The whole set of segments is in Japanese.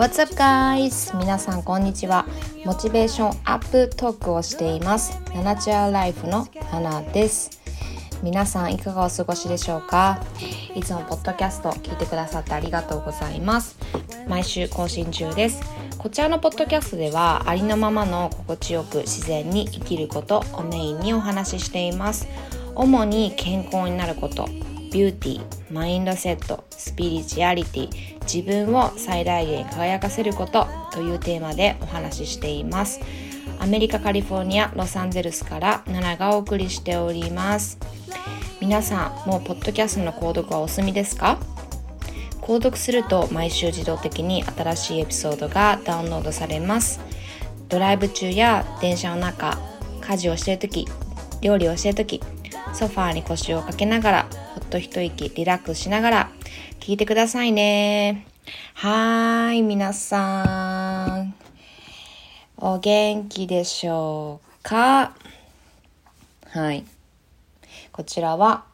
What's up guys? 皆さんこんにちは。モチベーションアップトークをしています。ナナチュラルライフのナナです。皆さんいかがお過ごしでしょうか？いつもポッドキャスト聞いてくださってありがとうございます。毎週更新中です。こちらのポッドキャストではありのままの心地よく自然に生きることをメインにお話ししています。主に健康になること、ビューティー、マインドセット、スピリチュアリティ、自分を最大限輝かせることというテーマでお話ししています。アメリカ・カリフォルニア・ロサンゼルスからナナがお送りしております。皆さん、もうポッドキャストの購読はお済みですか？購読すると毎週自動的に新しいエピソードがダウンロードされます。ドライブ中や電車の中、家事をしている時、料理をしている時、ソファーに腰をかけながらほっと一息リラックスしながら聞いてくださいね。はーい、皆さん。お元気でしょうか？はい。こちらは、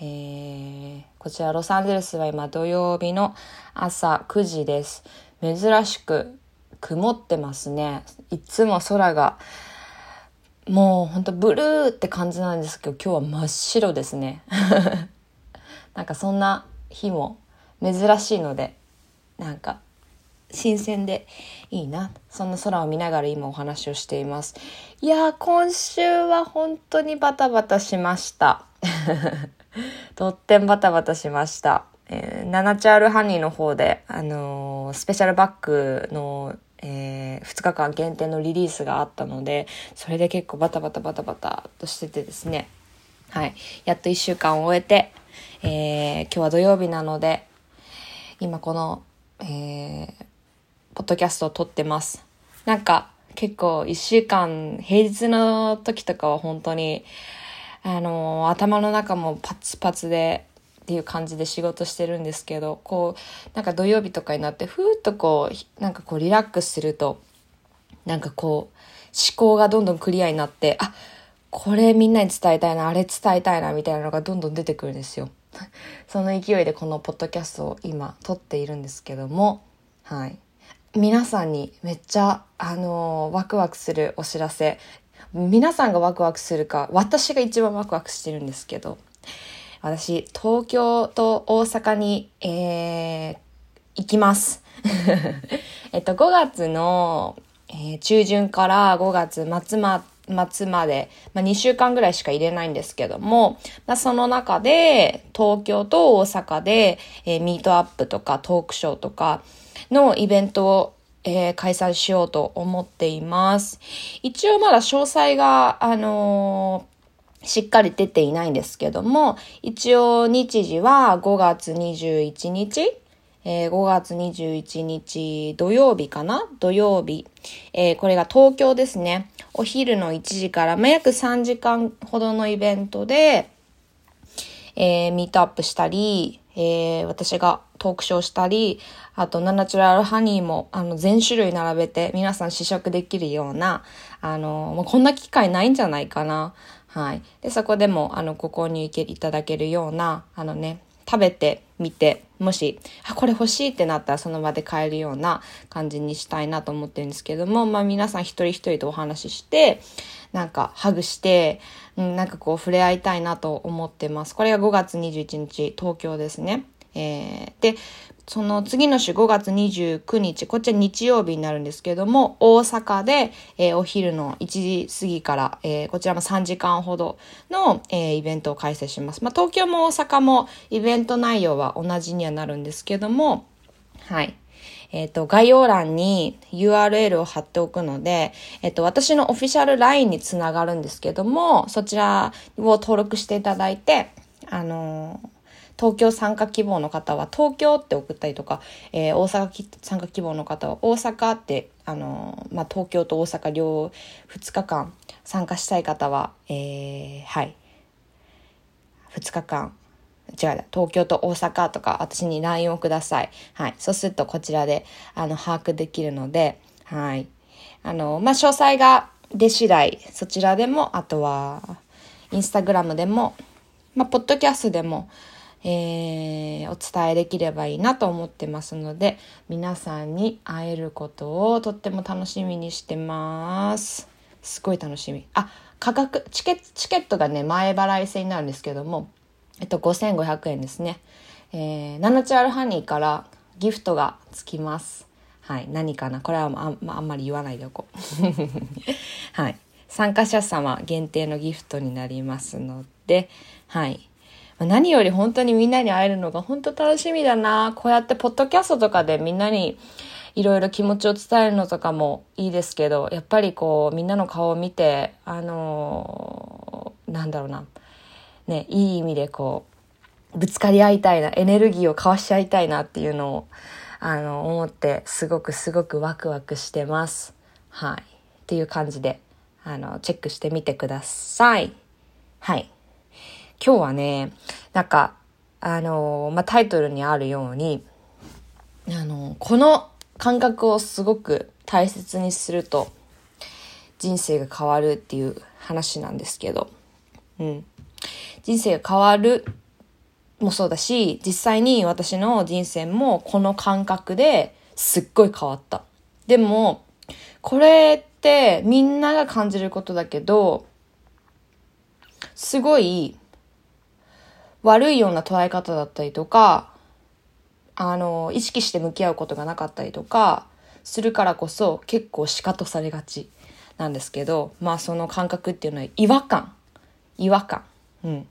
えー、こちらロサンゼルスは今土曜日の朝9時です。珍しく曇ってますね。いつも空がもうほんとブルーって感じなんですけど今日は真っ白ですねなんかそんな日も珍しいのでなんか新鮮でいいなそんな空を見ながら今お話をしています。いや今週は本当にバタバタしました。とってもバタバタしました。えー、ナナチャールハニーの方で、あのー、スペシャルバッグのえー、2日間限定のリリースがあったのでそれで結構バタバタバタバタとしててですね。はい。やっと1週間を終えて、えー、今日は土曜日なので今この、えー、ポッドキャストを撮ってます。なんか結構1週間平日の時とかは本当にあのー、頭の中もパツパツでっていう感じで仕事してるんですけどこうなんか土曜日とかになってふーっとこうなんかこうリラックスするとなんかこう思考がどんどんクリアになってあこれみんなに伝えたいなあれ伝えたいなみたいなのがどんどん出てくるんですよ。その勢いでこのポッドキャストを今撮っているんですけどもはい皆さんにめっちゃあのー、ワクワクするお知らせ皆さんがワクワクするか私が一番ワクワクしてるんですけど私、東京と大阪に、えー、行きます。えっと、5月の、えー、中旬から5月末ま、末まで、まあ、2週間ぐらいしか入れないんですけども、まあ、その中で東京と大阪で、えー、ミートアップとかトークショーとかのイベントをえー、開催しようと思っています。一応まだ詳細が、あのしっかり出ていないんですけども、一応日時は5月21日、えー、5月21日土曜日かな？土曜日。えー、これが東京ですね。お昼の1時から、まあ、約3時間ほどのイベントで、えー、ミートアップしたり、えー、私がトークショーしたり、あと、ナナチュラルハニーも、あの、全種類並べて皆さん試食できるような、あの、もうこんな機会ないんじゃないかな。はい。で、そこでも、あの、ご購入いただけるような、あのね、食べてみて、もし、あ、これ欲しいってなったらその場で買えるような感じにしたいなと思ってるんですけども、まあ皆さん一人一人とお話しして、なんかハグして、うん、なんかこう触れ合いたいなと思ってます。これが5月21日、東京ですね。えー、で、その次の週5月29日、こっちは日曜日になるんですけども、大阪で、えー、お昼の1時過ぎから、えー、こちらも3時間ほどの、えー、イベントを開催します。まあ、東京も大阪もイベント内容は同じにはなるんですけども、はい。えっ、と、概要欄に URL を貼っておくので、えっ、と、私のオフィシャル LINE につながるんですけども、そちらを登録していただいて、あのー東京参加希望の方は東京って送ったりとか、えー、大阪参加希望の方は大阪って、あのー、まあ、東京と大阪両2日間参加したい方は、えー、はい、2日間、違う、東京と大阪とか私に LINE をください。はい。そうするとこちらで、あの、把握できるので、はい。あの、まあ、詳細が出次第、そちらでも、あとは、インスタグラムでも、まあ、ポッドキャストでも、えー、お伝えできればいいなと思ってますので皆さんに会えることをとっても楽しみにしてます。すごい楽しみ。あ価格チケチケットがね前払い制になるんですけどもえっと5500円ですね。えー、ナナチュラルハニーからギフトがつきます。はい何かな。これはあん,、まあんまり言わないでおこう。はい。参加者様限定のギフトになりますのではい。何より本当にみんなに会えるのが本当楽しみだな。こうやってポッドキャストとかでみんなにいろいろ気持ちを伝えるのとかもいいですけど、やっぱりこうみんなの顔を見て、あのー、なんだろうな。ね、いい意味でこう、ぶつかり合いたいな、エネルギーを交わし合いたいなっていうのを、あの、思って、すごくすごくワクワクしてます。はい。っていう感じで、あの、チェックしてみてください。はい。今日はね、なんか、あのまあ、タイトルにあるように、あのこの感覚をすごく大切にすると人生が変わるっていう話なんですけど、うん。人生が変わるもそうだし、実際に私の人生もこの感覚ですっごい変わった。でも、これってみんなが感じることだけど、すごい悪いような捉え方だったりとか、あの、意識して向き合うことがなかったりとか、するからこそ結構シカとされがちなんですけど、まあその感覚っていうのは違和感。違和感。うん。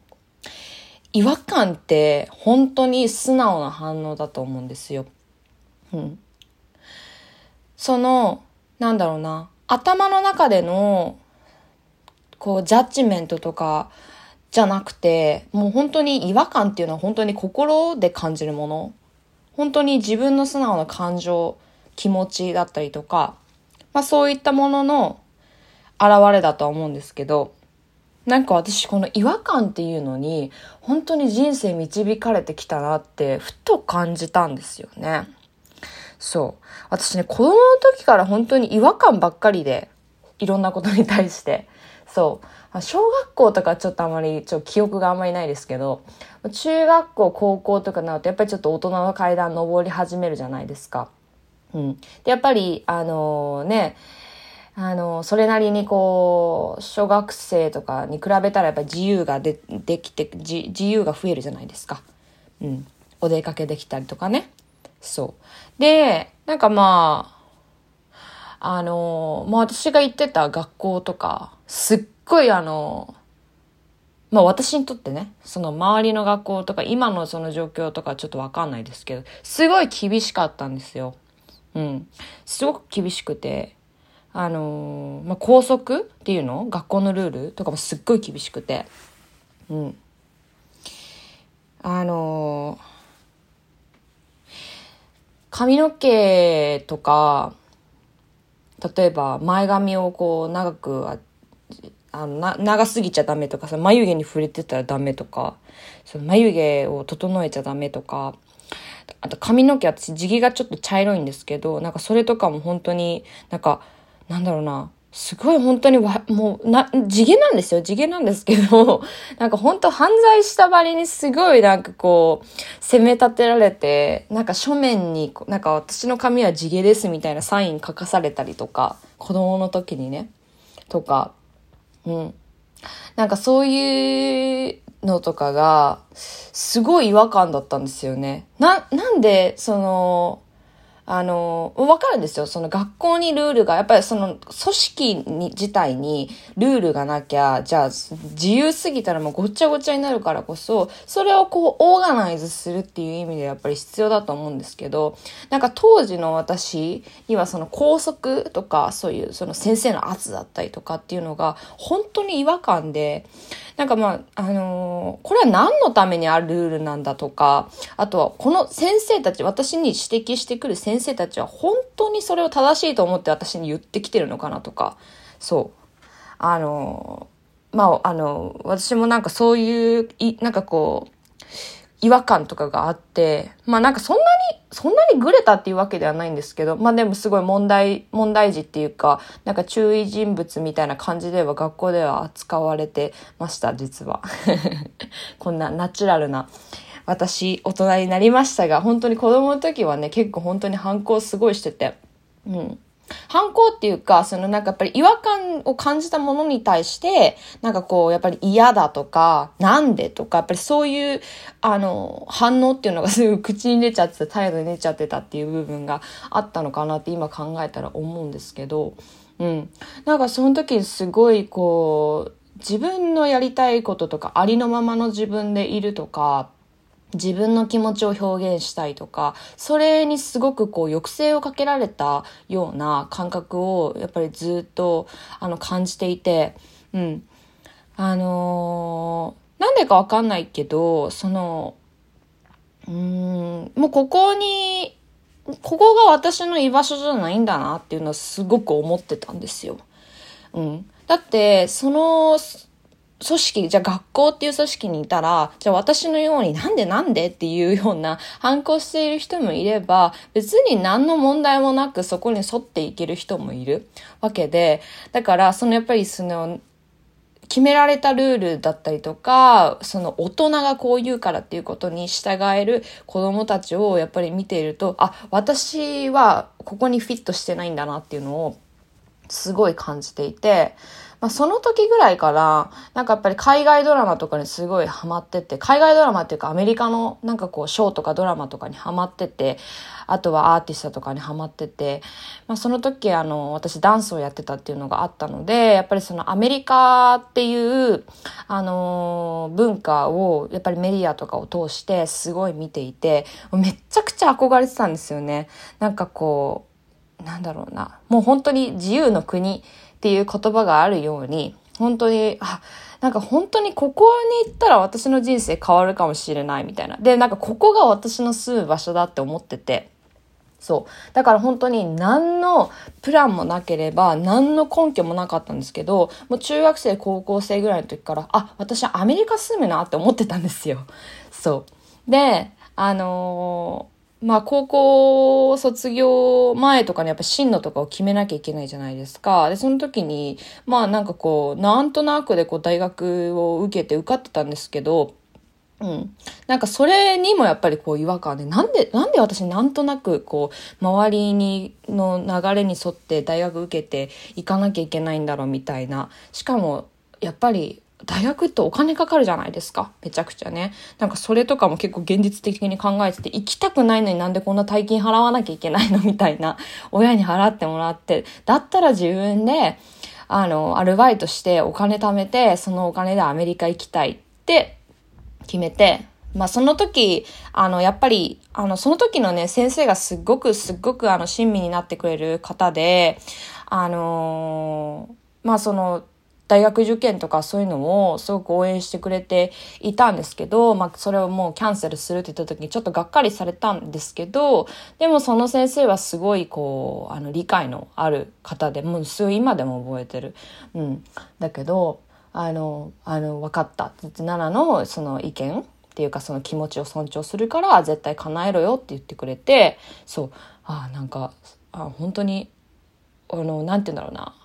違和感って本当に素直な反応だと思うんですよ。うん。その、なんだろうな、頭の中での、こう、ジャッジメントとか、じゃなくて、もう本当に違和感っていうのは本当に心で感じるもの。本当に自分の素直な感情、気持ちだったりとか、まあそういったものの現れだとは思うんですけど、なんか私この違和感っていうのに本当に人生導かれてきたなってふと感じたんですよね。そう。私ね、子供の時から本当に違和感ばっかりで、いろんなことに対して。そう。小学校とかちょっとあまり、ちょっと記憶があんまりないですけど、中学校、高校とかになると、やっぱりちょっと大人の階段登り始めるじゃないですか。うん。で、やっぱり、あのー、ね、あの、それなりにこう、小学生とかに比べたらやっぱり自由がでできて自、自由が増えるじゃないですか。うん。お出かけできたりとかね。そう。で、なんかまあ、あの、まあ私が行ってた学校とか、すっごいあの、まあ私にとってね、その周りの学校とか今のその状況とかちょっとわかんないですけど、すごい厳しかったんですよ。うん。すごく厳しくて、あのー、まあ校則っていうの？学校のルールとかもすっごい厳しくて、うん。あのー、髪の毛とか、例えば前髪をこう長くあのな長すぎちゃダメとかさ眉毛に触れてたらダメとかその眉毛を整えちゃダメとかあと髪の毛私地毛がちょっと茶色いんですけどなんかそれとかも本当になんかなんだろうなすごい本当にわ、もう、な、地毛なんですよ。地毛なんですけど、なんか本当犯罪したばりにすごいなんかこう、責め立てられて、なんか書面に、なんか私の髪は地毛ですみたいなサイン書かされたりとか、子供の時にね、とか、うん。なんかそういうのとかが、すごい違和感だったんですよね。な、なんで、その、あの、わかるんですよ。その学校にルールが、やっぱりその組織に自体にルールがなきゃ、じゃあ自由すぎたらもうごっちゃごちゃになるからこそ、それをこうオーガナイズするっていう意味でやっぱり必要だと思うんですけど、なんか当時の私にはその校則とか、そういうその先生の圧だったりとかっていうのが本当に違和感で、なんかまあ、あのー、これは何のためにあるルールなんだとか、あとはこの先生たち、私に指摘してくる先生たちは本当にそれを正しいと思って私に言ってきてるのかなとか、そう。あのー、まあ、あのー、私もなんかそういう、い、なんかこう、違和感とかがあって、まあなんかそんなに、そんなにグレたっていうわけではないんですけど、まあでもすごい問題、問題児っていうか、なんか注意人物みたいな感じでは学校では扱われてました、実は。こんなナチュラルな、私大人になりましたが、本当に子供の時はね、結構本当に反抗すごいしてて、うん。反抗っていうか、そのなんかやっぱり違和感を感じたものに対して、なんかこう、やっぱり嫌だとか、なんでとか、やっぱりそういう、あの、反応っていうのがすぐ口に出ちゃってた、態度に出ちゃってたっていう部分があったのかなって今考えたら思うんですけど、うん。なんかその時すごいこう、自分のやりたいこととか、ありのままの自分でいるとか、自分の気持ちを表現したいとか、それにすごくこう抑制をかけられたような感覚をやっぱりずっとあの感じていて、うん。あのー、なんでかわかんないけど、その、うん、もうここに、ここが私の居場所じゃないんだなっていうのはすごく思ってたんですよ。うん。だって、その、組織、じゃあ学校っていう組織にいたら、じゃあ私のようになんでなんでっていうような反抗している人もいれば、別に何の問題もなくそこに沿っていける人もいるわけで、だからそのやっぱりその、決められたルールだったりとか、その大人がこう言うからっていうことに従える子供たちをやっぱり見ていると、あ、私はここにフィットしてないんだなっていうのをすごい感じていて、まあ、その時ぐらいから、なんかやっぱり海外ドラマとかにすごいハマってて、海外ドラマっていうかアメリカのなんかこうショーとかドラマとかにハマってて、あとはアーティストとかにハマってて、まあ、その時あの、私ダンスをやってたっていうのがあったので、やっぱりそのアメリカっていう、あのー、文化をやっぱりメディアとかを通してすごい見ていて、めちゃくちゃ憧れてたんですよね。なんかこう、なんだろうな。もう本当に自由の国っていう言葉があるように、本当に、あ、なんか本当にここに行ったら私の人生変わるかもしれないみたいな。で、なんかここが私の住む場所だって思ってて。そう。だから本当に何のプランもなければ、何の根拠もなかったんですけど、もう中学生、高校生ぐらいの時から、あ、私はアメリカ住むなって思ってたんですよ。そう。で、あのーまあ高校卒業前とかにやっぱ進路とかを決めなきゃいけないじゃないですか。で、その時に、まあなんかこう、なんとなくでこう大学を受けて受かってたんですけど、うん。なんかそれにもやっぱりこう違和感で、なんで、なんで私なんとなくこう、周りに、の流れに沿って大学受けて行かなきゃいけないんだろうみたいな。しかも、やっぱり大学ってお金かかるじゃないですか。めちゃくちゃね。なんかそれとかも結構現実的に考えてて、行きたくないのになんでこんな大金払わなきゃいけないの？みたいな。親に払ってもらって。だったら自分で、あの、アルバイトしてお金貯めて、そのお金でアメリカ行きたいって決めて、まあその時、あの、やっぱり、あの、その時のね、先生がすっごくすっごくあの、親身になってくれる方で、あのー、まあその、大学受験とかそういうのをすごく応援してくれていたんですけど、まあ、それをもうキャンセルするって言った時にちょっとがっかりされたんですけど、でもその先生はすごいこう、あの、理解のある方で、もうすごい今でも覚えてる。うん。だけど、あの、あの、分かった。奈々のその意見っていうかその気持ちを尊重するから絶対叶えろよって言ってくれて、そう、あなんか、あ本当に、あの、なんて言うんだろうな。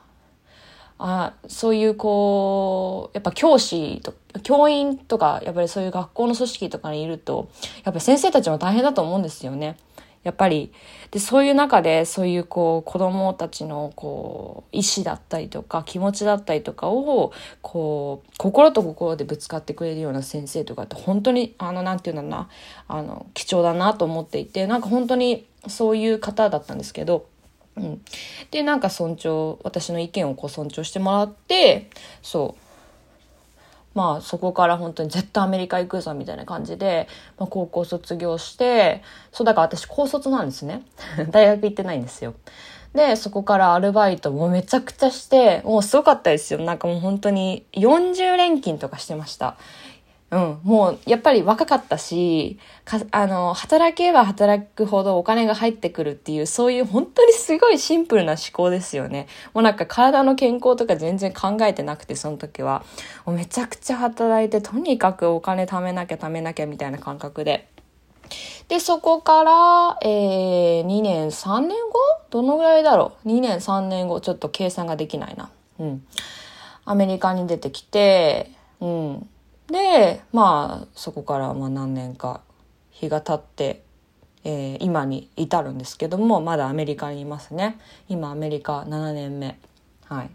あそういうこうやっぱ教師と教員とかやっぱりそういう学校の組織とかにいるとやっぱり先生たちも大変だと思うんですよね。やっぱりでそういう中でそういうこう子供たちのこう意思だったりとか気持ちだったりとかをこう心と心でぶつかってくれるような先生とかって本当にあのなんて言うんだろうなあの貴重だなと思っていてなんか本当にそういう方だったんですけど。うん。で、なんか尊重、私の意見をこう尊重してもらって、そう。まあそこから本当に絶対アメリカ行くぞみたいな感じで、まあ、高校卒業して、そうだから私高卒なんですね。大学行ってないんですよ。で、そこからアルバイトもめちゃくちゃして、もうすごかったですよ。なんかもう本当に40連勤とかしてました。うん、もうやっぱり若かったし、あの、働けば働くほどお金が入ってくるっていう、そういう本当にすごいシンプルな思考ですよね。もうなんか体の健康とか全然考えてなくて、その時は。めちゃくちゃ働いて、とにかくお金貯めなきゃ貯めなきゃみたいな感覚で。で、そこから、えー、2年、3年後？どのぐらいだろう ?2 年、3年後、ちょっと計算ができないな。うん。アメリカに出てきて、うん。でまあそこからまあ何年か日が経ってえー、今に至るんですけどもまだアメリカにいますね。今アメリカ7年目。はい。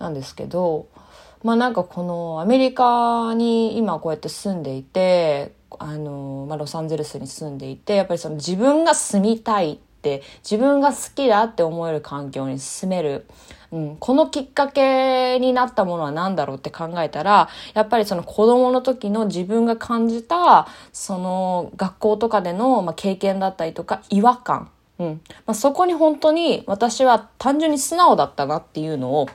なんですけどまあなんかこのアメリカに今こうやって住んでいてあの、まあ、ロサンゼルスに住んでいてやっぱりその自分が住みたいって自分が好きだって思える環境に進める。うん、このきっかけになったものは何だろうって考えたらやっぱりその子供の時の自分が感じたその学校とかでの、ま、経験だったりとか違和感、うん。まあ、そこに本当に私は単純に素直だったなっていうのを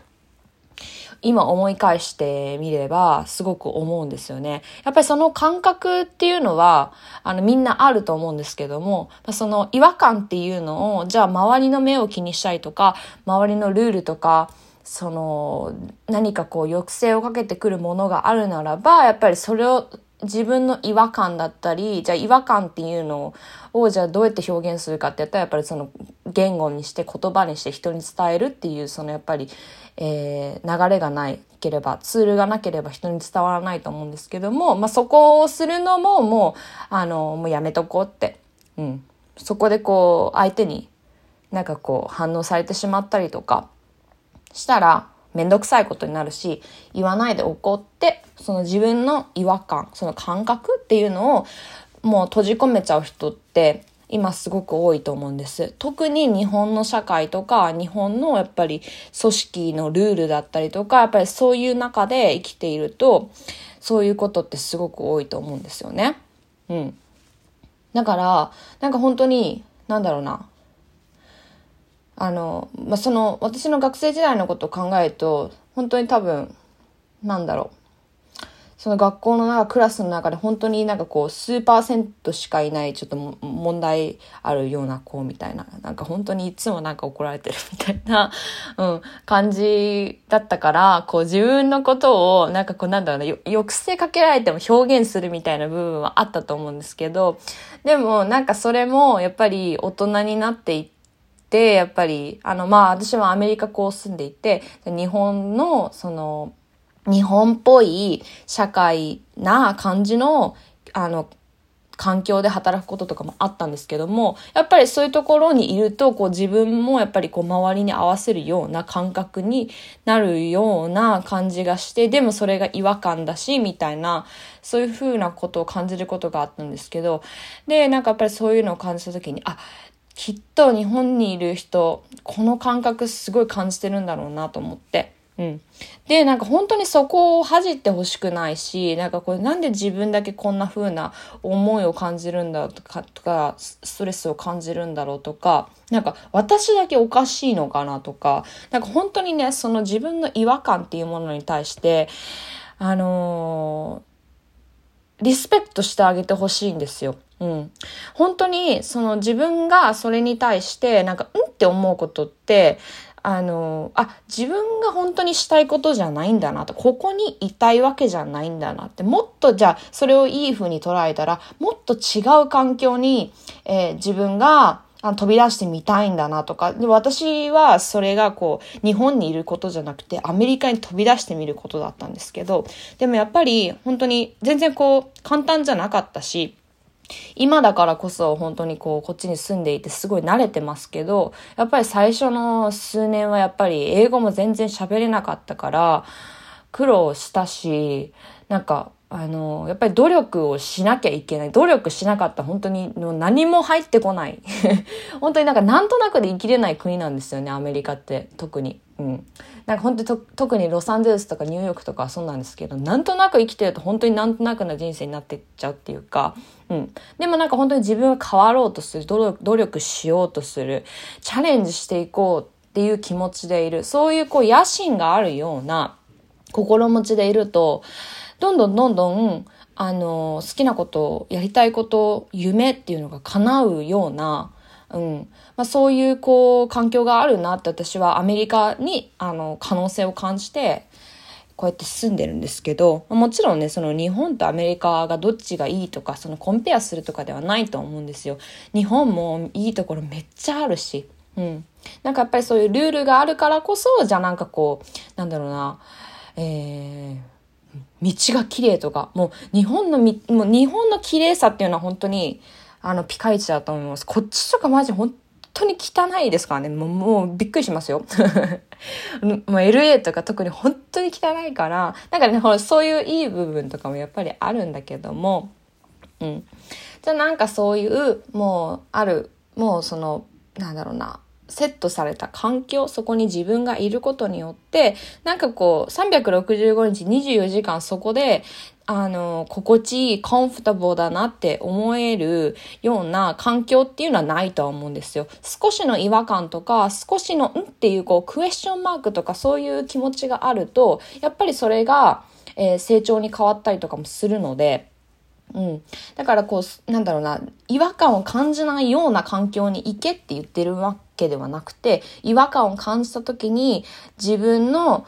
今思い返してみればすごく思うんですよね。やっぱりその感覚っていうのはあのみんなあると思うんですけどもその違和感っていうのをじゃあ周りの目を気にしたりとか周りのルールとかその何かこう抑制をかけてくるものがあるならばやっぱりそれを自分の違和感だったりじゃあ違和感っていうのをじゃあどうやって表現するかってやったらやっぱりその言語にして言葉にして人に伝えるっていうそのやっぱり、えー、流れがないければツールがなければ人に伝わらないと思うんですけども、まあ、そこをするのももうあのもうやめとこうって、うん、そこでこう相手になんかこう反応されてしまったりとかしたらめんどくさいことになるし、言わないで怒って、その自分の違和感、その感覚っていうのをもう閉じ込めちゃう人って今すごく多いと思うんです。特に日本の社会とか、日本のやっぱり組織のルールだったりとか、やっぱりそういう中で生きていると、そういうことってすごく多いと思うんですよね。うん。だから、なんか本当に、なんだろうな。あの、まあ、その、私の学生時代のことを考えると、本当に多分、なんだろう。その学校の中、クラスの中で本当になんかこう、数パーセントしかいない、ちょっと問題あるような子みたいな、なんか本当にいつもなんか怒られてる みたいな、うん、感じだったから、こう自分のことを、なんかこうなんだろうな、抑制かけられても表現するみたいな部分はあったと思うんですけど、でもなんかそれもやっぱり大人になっていって、やっぱり、あの、まあ、私はアメリカこう住んでいて、日本の、その、日本っぽい社会な感じの、あの、環境で働くこととかもあったんですけども、やっぱりそういうところにいると、こう自分もやっぱりこう周りに合わせるような感覚になるような感じがして、でもそれが違和感だし、みたいな、そういうふうなことを感じることがあったんですけど、で、なんかやっぱりそういうのを感じた時に、あ、きっと日本にいる人、この感覚すごい感じてるんだろうなと思って。うん。で、なんか本当にそこを恥じてほしくないし、なんかこれなんで自分だけこんな風な思いを感じるんだとか、とか、ストレスを感じるんだろうとか、なんか私だけおかしいのかなとか、なんか本当にね、その自分の違和感っていうものに対して、あのー、リスペクトしてあげてほしいんですよ。うん。本当に、その自分がそれに対して、なんか、うんって思うことって、あの、あ、自分が本当にしたいことじゃないんだなと、ここにいたいわけじゃないんだなって、もっとじゃあ、それをいい風に捉えたら、もっと違う環境に、えー、自分が、あ飛び出してみたいんだなとか、で私はそれがこう、日本にいることじゃなくて、アメリカに飛び出してみることだったんですけど、でもやっぱり本当に全然こう、簡単じゃなかったし、今だからこそ本当にこうこっちに住んでいてすごい慣れてますけどやっぱり最初の数年はやっぱり英語も全然喋れなかったから苦労したしなんかあの、やっぱり努力をしなきゃいけない。努力しなかった本当に何も入ってこない。本当になんかなんとなくで生きれない国なんですよね、アメリカって特に。うん。なんか本当に特にロサンゼルスとかニューヨークとかはそうなんですけど、なんとなく生きてると本当になんとなくな人生になってっちゃうっていうか、うん。でもなんか本当に自分が変わろうとする、努力しようとする、チャレンジしていこうっていう気持ちでいる、そういうこう野心があるような心持ちでいると、どんどんどんどん、あの、好きなこと、やりたいこと、夢っていうのが叶うような、うん。まあ、そういう、こう、環境があるなって私はアメリカに、あの、可能性を感じて、こうやって住んでるんですけど、もちろんね、その日本とアメリカがどっちがいいとか、そのコンペアするとかではないと思うんですよ。日本もいいところめっちゃあるし、うん。なんかやっぱりそういうルールがあるからこそ、じゃあなんかこう、なんだろうな、えー、道が綺麗とか、もう日本のみ、もう日本の綺麗さっていうのは本当に、あの、ピカイチだと思います。こっちとかマジ本当に汚いですからね。もう、もうびっくりしますよ。もう LA とか特に本当に汚いから、なんかね、ほら、そういういい部分とかもやっぱりあるんだけども、うん。じゃあなんかそういう、もう、ある、もうその、なんだろうな、セットされた環境、そこに自分がいることによって、なんかこう、365日24時間そこで、あの、心地いい、コンフォタボーだなって思えるような環境っていうのはないとは思うんですよ。少しの違和感とか、少しの、んっていうこう、クエスチョンマークとかそういう気持ちがあると、やっぱりそれが、えー、成長に変わったりとかもするので、うん。だからこう、なんだろうな、違和感を感じないような環境に行けって言ってるわけではなくて、違和感を感じた時に自分の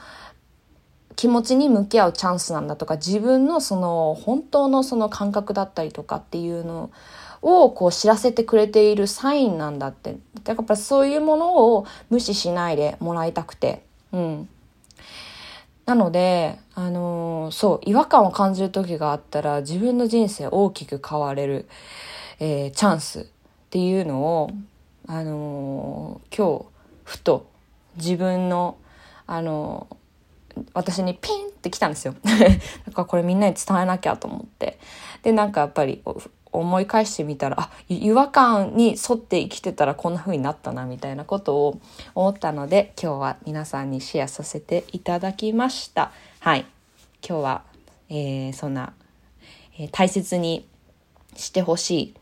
気持ちに向き合うチャンスなんだとか、自分のその本当のその感覚だったりとかっていうのをこう知らせてくれているサインなんだって。だからそういうものを無視しないでもらいたくて。うん。なので、あのー、そう、違和感を感じる時があったら自分の人生大きく変われる、えー、チャンスっていうのを、あのー、今日、ふと自分の、あの私にピンってきたんですよ。だからこれみんなに伝えなきゃと思って。で、なんかやっぱり思い返してみたら、あ、違和感に沿って生きてたらこんな風になったなみたいなことを思ったので、今日は皆さんにシェアさせていただきました。はい。今日は、えー、そんな、えー、大切にしてほし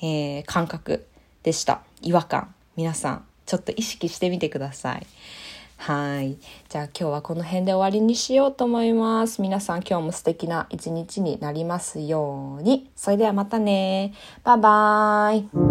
い、えー、感覚でした。違和感。皆さん、ちょっと意識してみてください。はい。じゃあ今日はこの辺で終わりにしようと思います。皆さん今日も素敵な一日になりますように。それではまたね。バイバーイ。